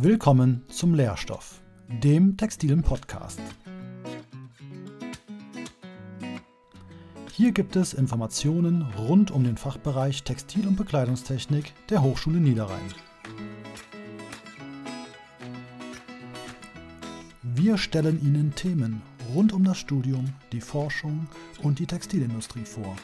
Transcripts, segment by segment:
Willkommen zum Lehrstoff, dem textilen Podcast. Hier gibt es Informationen rund um den Fachbereich Textil- und Bekleidungstechnik der Hochschule Niederrhein. Wir stellen Ihnen Themen rund um das Studium, die Forschung und die Textilindustrie vor.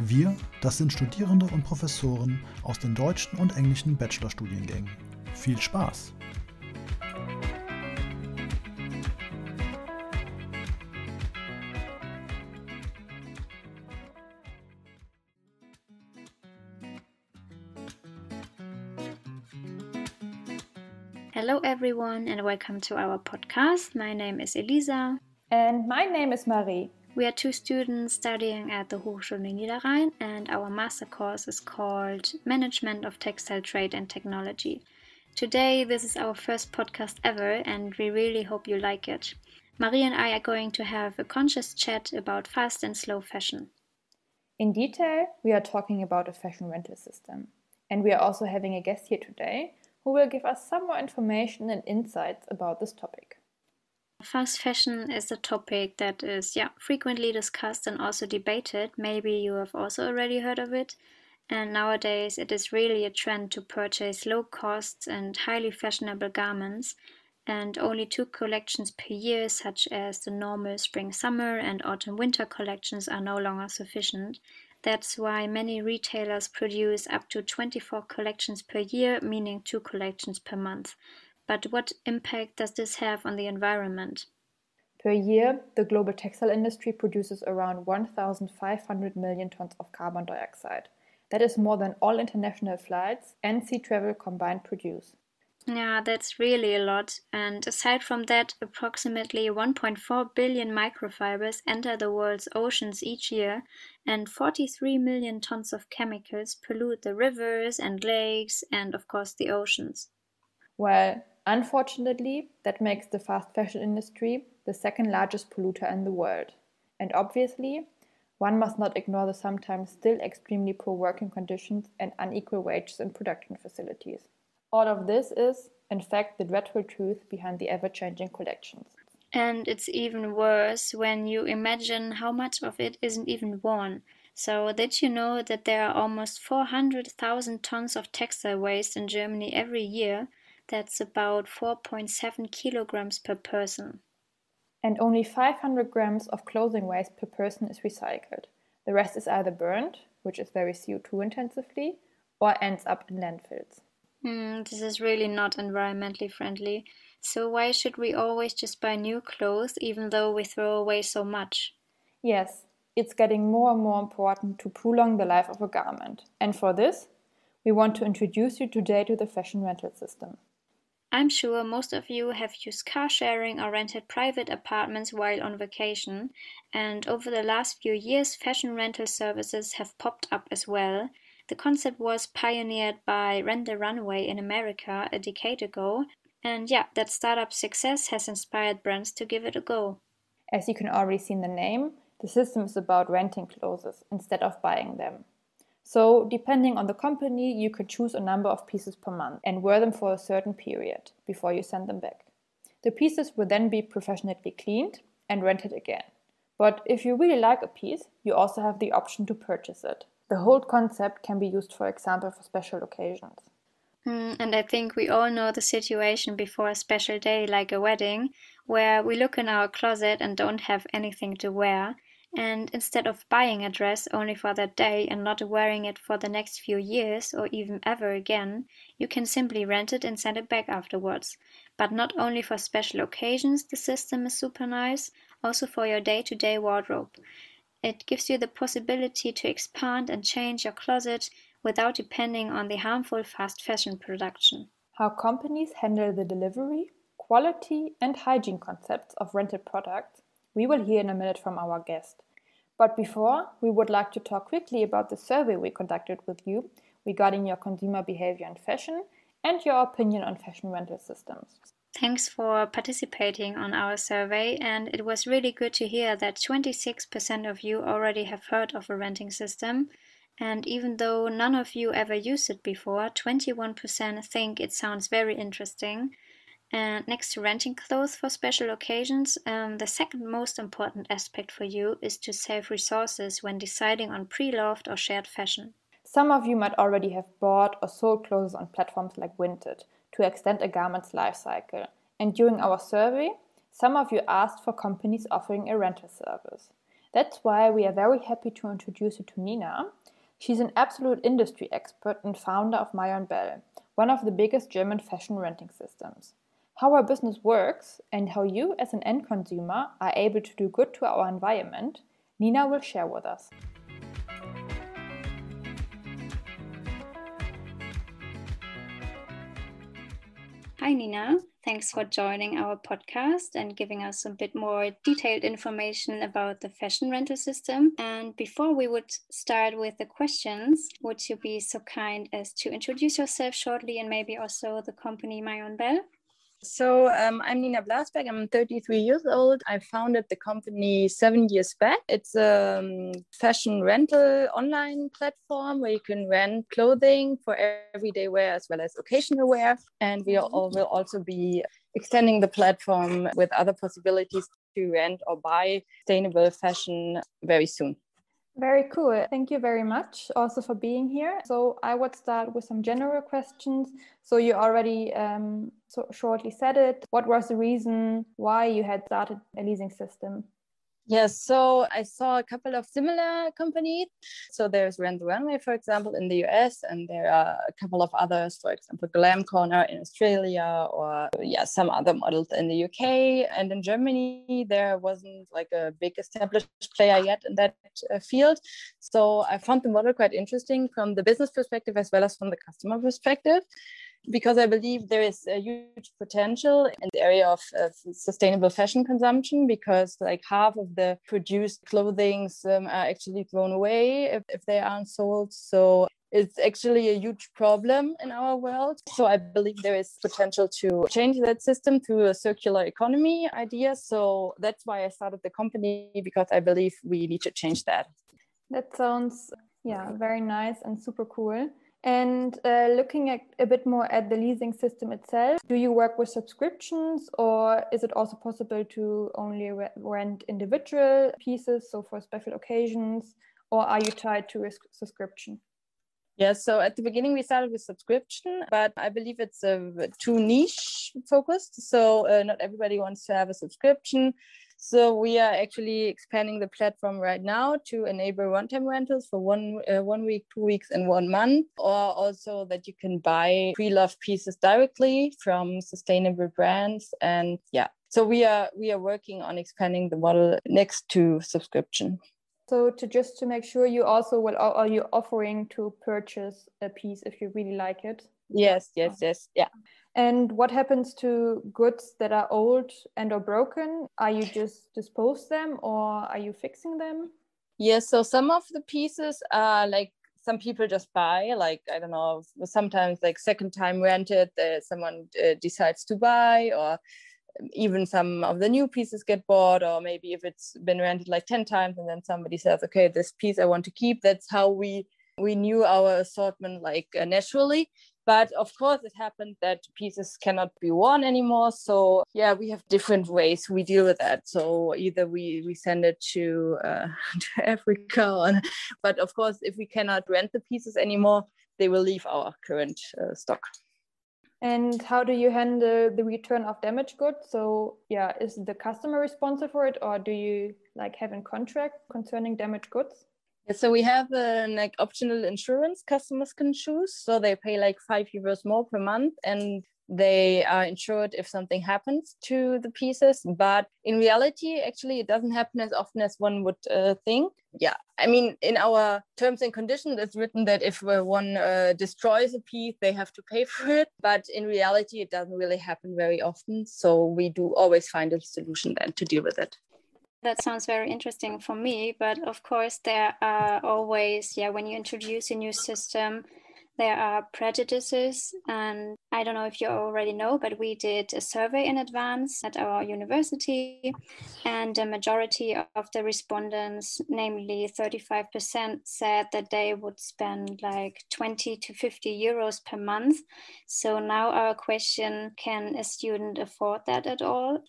Wir, das sind Studierende und Professoren aus den deutschen und englischen Bachelorstudiengängen. Viel Spaß! Hello, everyone, and welcome to our podcast. My name is Elisa. And my name is Marie. We are two students studying at the Hochschule Niederrhein, and our master course is called Management of Textile Trade and Technology. Today, this is our first podcast ever, and we really hope you like it. Marie and I are going to have a conscious chat about fast and slow fashion. In detail, we are talking about a fashion rental system. And we are also having a guest here today who will give us some more information and insights about this topic. Fast fashion is a topic that is yeah frequently discussed and also debated. Maybe you have also already heard of it. And nowadays it is really a trend to purchase low cost and highly fashionable garments and only two collections per year such as the normal spring summer and autumn winter collections are no longer sufficient. That's why many retailers produce up to 24 collections per year, meaning two collections per month. But what impact does this have on the environment? Per year, the global textile industry produces around 1,500 million tons of carbon dioxide. That is more than all international flights and sea travel combined produce. Yeah, that's really a lot. And aside from that, approximately 1.4 billion microfibers enter the world's oceans each year, and 43 million tons of chemicals pollute the rivers and lakes, and of course the oceans. Well, Unfortunately, that makes the fast fashion industry the second largest polluter in the world. And obviously, one must not ignore the sometimes still extremely poor working conditions and unequal wages in production facilities. All of this is, in fact, the dreadful truth behind the ever changing collections. And it's even worse when you imagine how much of it isn't even worn. So, did you know that there are almost 400,000 tons of textile waste in Germany every year? That's about 4.7 kilograms per person. And only 500 grams of clothing waste per person is recycled. The rest is either burned, which is very CO2 intensively, or ends up in landfills. Mm, this is really not environmentally friendly. So, why should we always just buy new clothes even though we throw away so much? Yes, it's getting more and more important to prolong the life of a garment. And for this, we want to introduce you today to the fashion rental system. I'm sure most of you have used car sharing or rented private apartments while on vacation, and over the last few years, fashion rental services have popped up as well. The concept was pioneered by Rent the Runway in America a decade ago, and yeah, that startup success has inspired brands to give it a go. As you can already see in the name, the system is about renting clothes instead of buying them. So, depending on the company, you could choose a number of pieces per month and wear them for a certain period before you send them back. The pieces will then be professionally cleaned and rented again. But if you really like a piece, you also have the option to purchase it. The whole concept can be used, for example, for special occasions. Mm, and I think we all know the situation before a special day like a wedding, where we look in our closet and don't have anything to wear, and instead of buying a dress only for that day and not wearing it for the next few years or even ever again, you can simply rent it and send it back afterwards. But not only for special occasions, the system is super nice, also for your day to day wardrobe. It gives you the possibility to expand and change your closet without depending on the harmful fast fashion production. How companies handle the delivery, quality, and hygiene concepts of rented products we will hear in a minute from our guest. But before, we would like to talk quickly about the survey we conducted with you regarding your consumer behavior in fashion and your opinion on fashion rental systems. Thanks for participating on our survey, and it was really good to hear that 26% of you already have heard of a renting system, And even though none of you ever used it before, 21% think it sounds very interesting. And next to renting clothes for special occasions, um, the second most important aspect for you is to save resources when deciding on pre loved or shared fashion. Some of you might already have bought or sold clothes on platforms like Vinted to extend a garment's life cycle. And during our survey, some of you asked for companies offering a rental service. That's why we are very happy to introduce you to Nina. She's an absolute industry expert and founder of Myonbelle, one of the biggest German fashion renting systems. How our business works and how you, as an end consumer, are able to do good to our environment, Nina will share with us. Hi, Nina. Thanks for joining our podcast and giving us a bit more detailed information about the fashion rental system. And before we would start with the questions, would you be so kind as to introduce yourself shortly and maybe also the company Myonbelle? So um, I'm Nina Blasberg. I'm 33 years old. I founded the company seven years back. It's a um, fashion rental online platform where you can rent clothing for everyday wear as well as occasional wear. And we mm-hmm. all, will also be extending the platform with other possibilities to rent or buy sustainable fashion very soon. Very cool. Thank you very much also for being here. So I would start with some general questions. So you already um, so shortly said it. What was the reason why you had started a leasing system? Yes, so I saw a couple of similar companies. So there's Rent the Runway, for example, in the US, and there are a couple of others, for example, GlamCorner in Australia, or yeah, some other models in the UK. And in Germany, there wasn't like a big established player yet in that uh, field. So I found the model quite interesting from the business perspective as well as from the customer perspective because I believe there is a huge potential in the area of, of sustainable fashion consumption because like half of the produced clothing um, are actually thrown away if, if they aren't sold. So it's actually a huge problem in our world. So I believe there is potential to change that system through a circular economy idea. So that's why I started the company because I believe we need to change that. That sounds yeah, very nice and super cool. And uh, looking at a bit more at the leasing system itself, do you work with subscriptions or is it also possible to only re rent individual pieces, so for special occasions, or are you tied to a subscription? Yeah, so at the beginning we started with subscription, but I believe it's uh, too niche focused. So uh, not everybody wants to have a subscription. So we are actually expanding the platform right now to enable one-time rentals for one uh, one week, two weeks, and one month, or also that you can buy pre-loved pieces directly from sustainable brands. And yeah, so we are we are working on expanding the model next to subscription. So to just to make sure you also will are you offering to purchase a piece if you really like it? Yes, yes, yes, yeah. And what happens to goods that are old and or broken? Are you just dispose them or are you fixing them? Yes, so some of the pieces are like some people just buy, like I don't know, sometimes like second time rented, uh, someone uh, decides to buy, or even some of the new pieces get bought, or maybe if it's been rented like 10 times and then somebody says, okay, this piece I want to keep. That's how we we knew our assortment like uh, naturally but of course, it happened that pieces cannot be worn anymore. So yeah, we have different ways we deal with that. So either we we send it to uh, to Africa, or, but of course, if we cannot rent the pieces anymore, they will leave our current uh, stock. And how do you handle the return of damaged goods? So yeah, is the customer responsible for it, or do you like have a contract concerning damaged goods? So we have an like optional insurance customers can choose. So they pay like five euros more per month and they are insured if something happens to the pieces. But in reality, actually, it doesn't happen as often as one would uh, think. Yeah, I mean, in our terms and conditions, it's written that if uh, one uh, destroys a piece, they have to pay for it. But in reality, it doesn't really happen very often. So we do always find a solution then to deal with it. That sounds very interesting for me, but of course there are always, yeah, when you introduce a new system, there are prejudices. And I don't know if you already know, but we did a survey in advance at our university, and a majority of the respondents, namely 35%, said that they would spend like 20 to 50 euros per month. So now our question can a student afford that at all?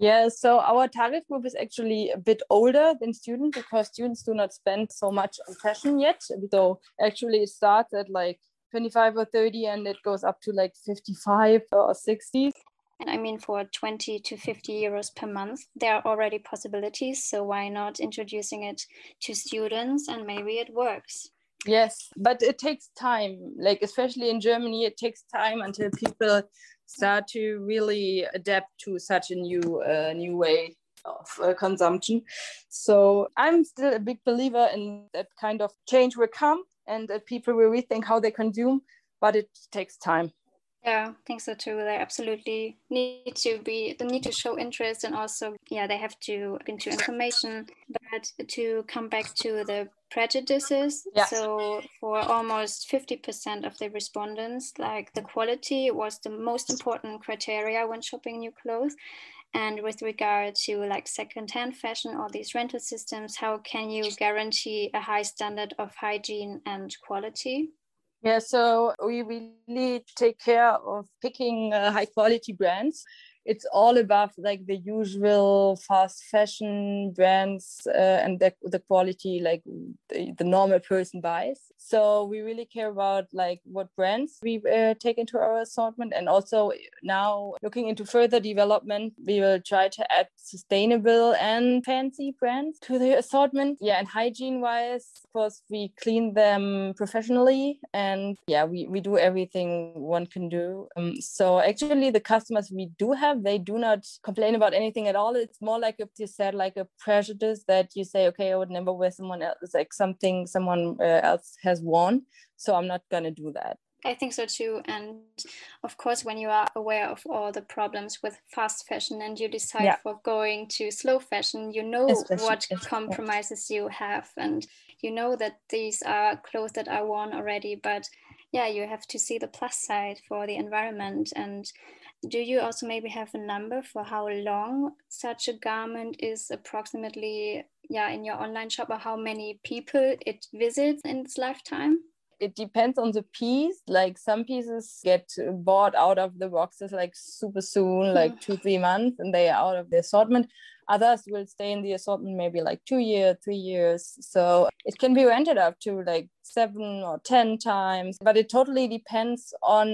Yeah, so our target group is actually a bit older than students because students do not spend so much on fashion yet. So actually it starts at like 25 or 30 and it goes up to like 55 or 60. And I mean, for 20 to 50 euros per month, there are already possibilities. So why not introducing it to students and maybe it works? Yes, but it takes time. Like, especially in Germany, it takes time until people start to really adapt to such a new uh, new way of uh, consumption. So I'm still a big believer in that kind of change will come and that people will rethink how they consume, but it takes time. Yeah, I think so too. They absolutely need to be, they need to show interest and also, yeah, they have to into information. But to come back to the prejudices, yeah. so for almost 50% of the respondents, like the quality was the most important criteria when shopping new clothes. And with regard to like secondhand fashion or these rental systems, how can you guarantee a high standard of hygiene and quality? Yeah, so we really take care of picking uh, high quality brands it's all above like the usual fast fashion brands uh, and the, the quality like the, the normal person buys. So we really care about like what brands we uh, take into our assortment. And also now looking into further development we will try to add sustainable and fancy brands to the assortment. Yeah and hygiene wise of course we clean them professionally. And yeah we, we do everything one can do. Um, so actually the customers we do have they do not complain about anything at all. It's more like if you said like a prejudice that you say, okay, I would never wear someone else like something someone uh, else has worn, so I'm not gonna do that. I think so too. And of course, when you are aware of all the problems with fast fashion and you decide yeah. for going to slow fashion, you know Especially, what compromises you have. And you know that these are clothes that are worn already. But yeah, you have to see the plus side for the environment. And do you also maybe have a number for how long such a garment is approximately yeah in your online shop or how many people it visits in its lifetime? It depends on the piece. Like some pieces get bought out of the boxes like super soon like mm. two three months and they are out of the assortment Others will stay in the assortment maybe like two years, three years. So it can be rented up to like seven or 10 times, but it totally depends on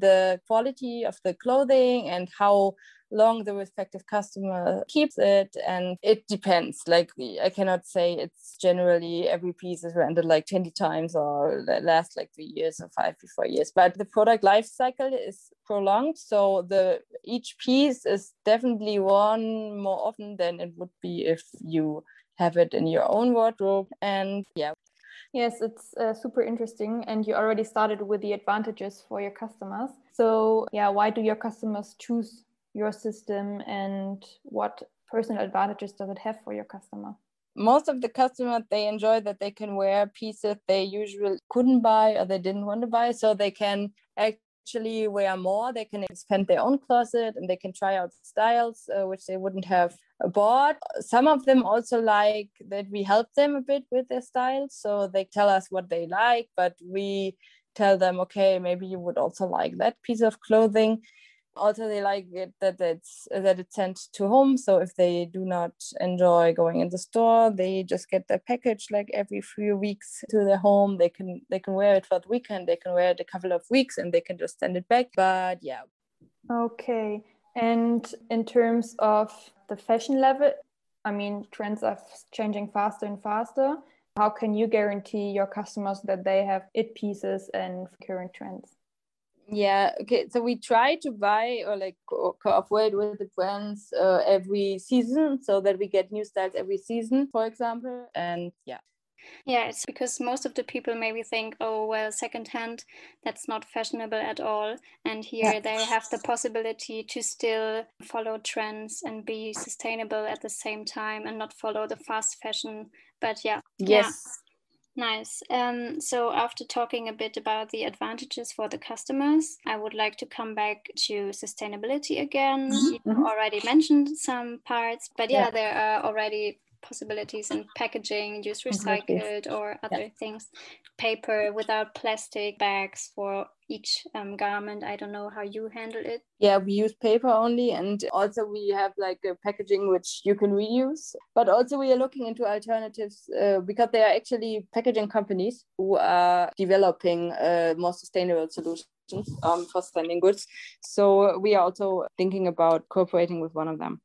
the quality of the clothing and how long the respective customer keeps it and it depends like i cannot say it's generally every piece is rented like 20 times or last like three years or five to four years but the product life cycle is prolonged so the each piece is definitely worn more often than it would be if you have it in your own wardrobe and yeah Yes, it's uh, super interesting. And you already started with the advantages for your customers. So, yeah, why do your customers choose your system and what personal advantages does it have for your customer? Most of the customers they enjoy that they can wear pieces they usually couldn't buy or they didn't want to buy, so they can actually wear more. They can expand their own closet and they can try out styles uh, which they wouldn't have bought. Some of them also like that we help them a bit with their styles, so they tell us what they like, but we tell them, okay, maybe you would also like that piece of clothing also they like it that it's that it's sent to home. So if they do not enjoy going in the store they just get their package like every few weeks to their home. They can they can wear it for the weekend. They can wear it a couple of weeks and they can just send it back. But yeah. Okay. And in terms of the fashion level i mean trends are changing faster and faster. How can you guarantee your customers that they have it pieces and current trends yeah okay so we try to buy or like co- cooperate with the brands uh, every season so that we get new styles every season for example and yeah yeah, it's because most of the people maybe think, oh, well, secondhand, that's not fashionable at all. And here yeah. they have the possibility to still follow trends and be sustainable at the same time and not follow the fast fashion. But yeah. Yes. Nice. Um, so, after talking a bit about the advantages for the customers, I would like to come back to sustainability again. Mhm, You mhm. already mentioned some parts, but yeah, Yeah. there are already possibilities in packaging, use recycled or other things, paper without plastic bags for each um, garment. I don't know how you handle it. Yeah, we use paper only, and also we have like a packaging which you can reuse. But also we are looking into alternatives uh, because there are actually packaging companies who are developing uh, more sustainable solutions um, for sending goods. So we are also thinking about cooperating with one of them.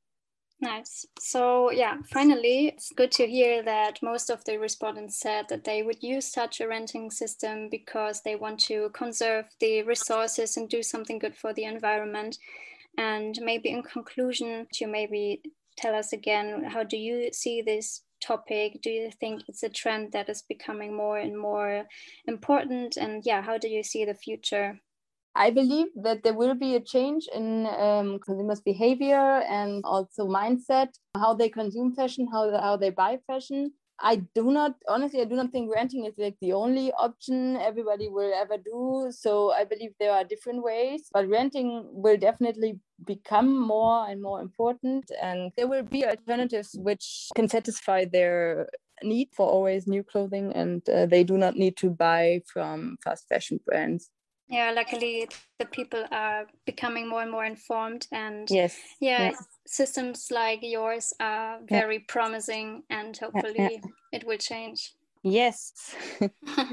Nice. So, yeah, finally, it's good to hear that most of the respondents said that they would use such a renting system because they want to conserve the resources and do something good for the environment. And maybe in conclusion, to maybe tell us again, how do you see this topic? Do you think it's a trend that is becoming more and more important? And yeah, how do you see the future? I believe that there will be a change in um, consumers' behavior and also mindset, how they consume fashion, how, how they buy fashion. I do not, honestly, I do not think renting is like the only option everybody will ever do. So I believe there are different ways, but renting will definitely become more and more important. And there will be alternatives which can satisfy their need for always new clothing and uh, they do not need to buy from fast fashion brands. Yeah, luckily the people are becoming more and more informed and Yes. yeah, yeah. systems like yours are Yeah. very promising and hopefully it will change. Yes.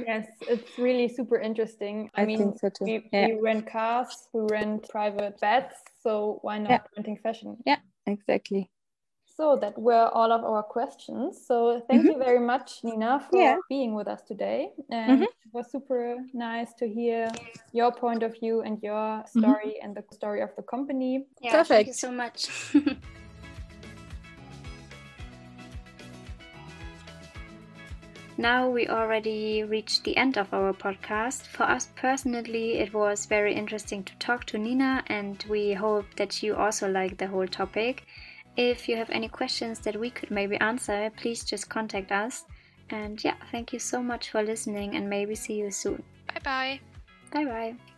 Yes, it's really super interesting. I, I mean, think so too. we, Yeah. we rent cars, we rent private beds, so why not Yeah. renting fashion? Yeah exactly. So that were all of our questions. So thank you very much, Nina, for Mm-hmm. Yeah. being with us today. And Mhm. it was super nice to hear your point of view and your Mhm. story and the story of the company. Yeah, thank you so much. Now we already reached the end of our podcast. For us personally, it was very interesting to talk to Nina, and we hope that you also like the whole topic. If you have any questions that we could maybe answer, please just contact us. And yeah, thank you so much for listening, and maybe see you soon. Bye bye. Bye bye.